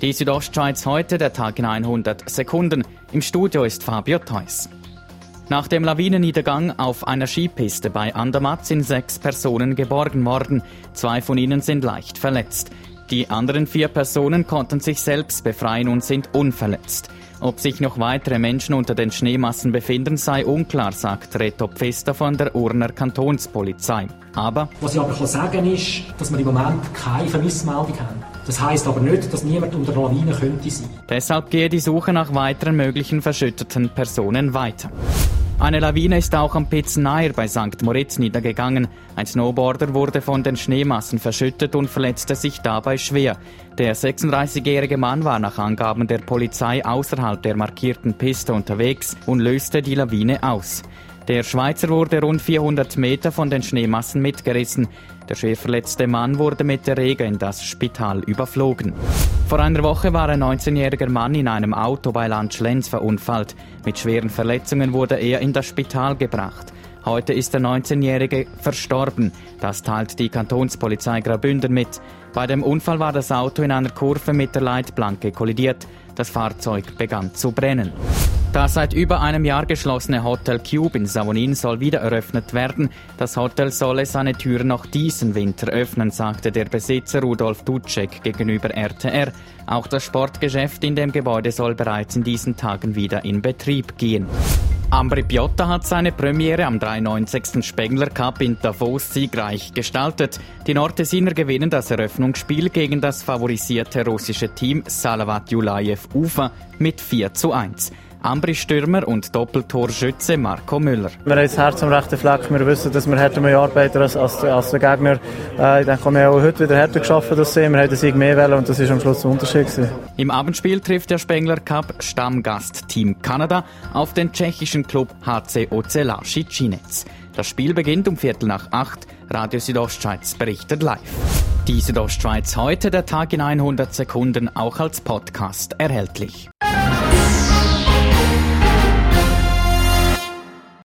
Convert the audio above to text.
Die Südostschweiz heute, der Tag in 100 Sekunden. Im Studio ist Fabio Theus. Nach dem Lawinenniedergang auf einer Skipiste bei Andermatt sind sechs Personen geborgen worden. Zwei von ihnen sind leicht verletzt. Die anderen vier Personen konnten sich selbst befreien und sind unverletzt. Ob sich noch weitere Menschen unter den Schneemassen befinden, sei unklar, sagt Reto Pfister von der Urner Kantonspolizei. Aber was ich aber kann sagen ist, dass wir im Moment keine Vermissmeldung haben. Das heißt aber nicht, dass niemand unter der Lawine könnte sein. Deshalb gehe die Suche nach weiteren möglichen verschütteten Personen weiter. Eine Lawine ist auch am Pitzeneier bei St. Moritz niedergegangen. Ein Snowboarder wurde von den Schneemassen verschüttet und verletzte sich dabei schwer. Der 36-jährige Mann war nach Angaben der Polizei außerhalb der markierten Piste unterwegs und löste die Lawine aus. Der Schweizer wurde rund 400 Meter von den Schneemassen mitgerissen. Der schwer verletzte Mann wurde mit der Rege in das Spital überflogen. Vor einer Woche war ein 19-jähriger Mann in einem Auto bei Landschlenz verunfallt. Mit schweren Verletzungen wurde er in das Spital gebracht. Heute ist der 19-Jährige verstorben. Das teilt die Kantonspolizei Graubünden mit. Bei dem Unfall war das Auto in einer Kurve mit der Leitplanke kollidiert. Das Fahrzeug begann zu brennen. Das seit über einem Jahr geschlossene Hotel Cube in Savonin soll wieder eröffnet werden. Das Hotel solle seine Türen noch diesen Winter öffnen, sagte der Besitzer Rudolf Dutschek gegenüber RTR. Auch das Sportgeschäft in dem Gebäude soll bereits in diesen Tagen wieder in Betrieb gehen. Ambri Piotta hat seine Premiere am 93. Spengler Cup in Davos siegreich gestaltet. Die Nordesiner gewinnen das Eröffnungsspiel gegen das favorisierte russische Team Salavat Julajew Ufa mit 4 zu 1. Ambri-Stürmer und Doppeltorschütze Marco Müller. Wir haben das Herz am rechten Fleck. Wir wissen, dass wir härter arbeiten als, als, als der Gegner. Äh, ich denke, wir haben auch heute wieder härter geschafft als sie. Wir haben den Sieg mehr wählen und das ist am Schluss der Unterschied. Gewesen. Im Abendspiel trifft der Spengler Cup Stammgast Team Kanada auf den tschechischen Club HC Ocelashi Cinec. Das Spiel beginnt um Viertel nach acht. Radio Südostschweiz berichtet live. Die Südostschweiz heute, der Tag in 100 Sekunden, auch als Podcast erhältlich. Thank you.